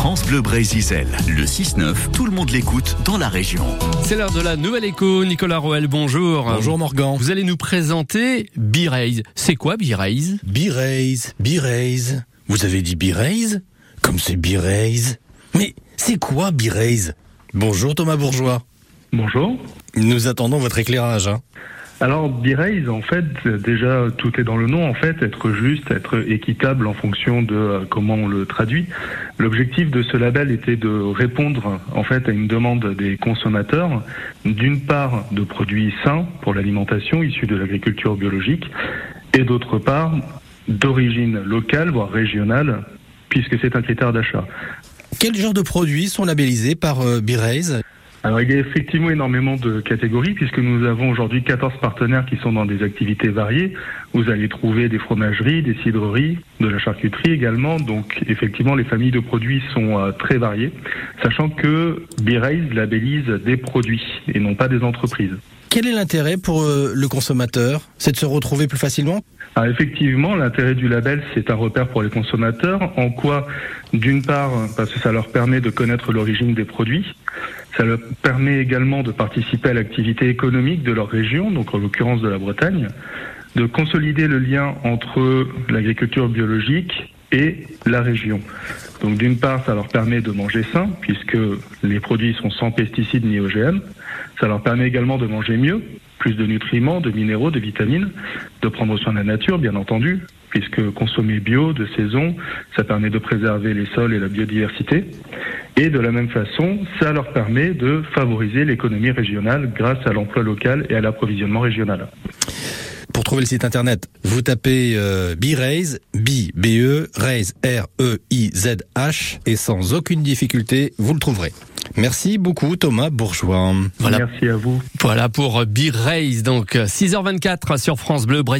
France Bleu Brésil. Le 6-9, tout le monde l'écoute dans la région. C'est l'heure de la nouvelle écho. Nicolas Roel, bonjour. Bonjour Morgan. Vous allez nous présenter B-Raise. C'est quoi B-Raise? B-Raise, B-Raise. Vous avez dit B-Raise? Comme c'est B-Raise. Mais c'est quoi B-Raise? Bonjour Thomas Bourgeois. Bonjour. Nous attendons votre éclairage. Hein. Alors, B-Raise, en fait, déjà, tout est dans le nom, en fait, être juste, être équitable en fonction de euh, comment on le traduit. L'objectif de ce label était de répondre, en fait, à une demande des consommateurs, d'une part, de produits sains pour l'alimentation issus de l'agriculture biologique, et d'autre part, d'origine locale, voire régionale, puisque c'est un critère d'achat. Quel genre de produits sont labellisés par euh, B-Raise alors il y a effectivement énormément de catégories puisque nous avons aujourd'hui 14 partenaires qui sont dans des activités variées. Vous allez trouver des fromageries, des cidreries, de la charcuterie également. Donc effectivement les familles de produits sont euh, très variées, sachant que B-Raise labellise des produits et non pas des entreprises. Quel est l'intérêt pour euh, le consommateur? C'est de se retrouver plus facilement? Ah, effectivement, l'intérêt du label, c'est un repère pour les consommateurs. En quoi, d'une part, parce que ça leur permet de connaître l'origine des produits, ça leur permet également de participer à l'activité économique de leur région, donc en l'occurrence de la Bretagne, de consolider le lien entre l'agriculture biologique et la région. Donc d'une part, ça leur permet de manger sain, puisque les produits sont sans pesticides ni OGM. Ça leur permet également de manger mieux, plus de nutriments, de minéraux, de vitamines, de prendre soin de la nature, bien entendu, puisque consommer bio, de saison, ça permet de préserver les sols et la biodiversité. Et de la même façon, ça leur permet de favoriser l'économie régionale grâce à l'emploi local et à l'approvisionnement régional. Pour trouver le site internet, vous tapez euh, B-Raise, B, B-E, Raise, R-E-I-Z-H, et sans aucune difficulté, vous le trouverez. Merci beaucoup Thomas Bourgeois. Voilà. Merci à vous. Voilà pour B-Raise, donc 6h24 sur France Bleu Brésil.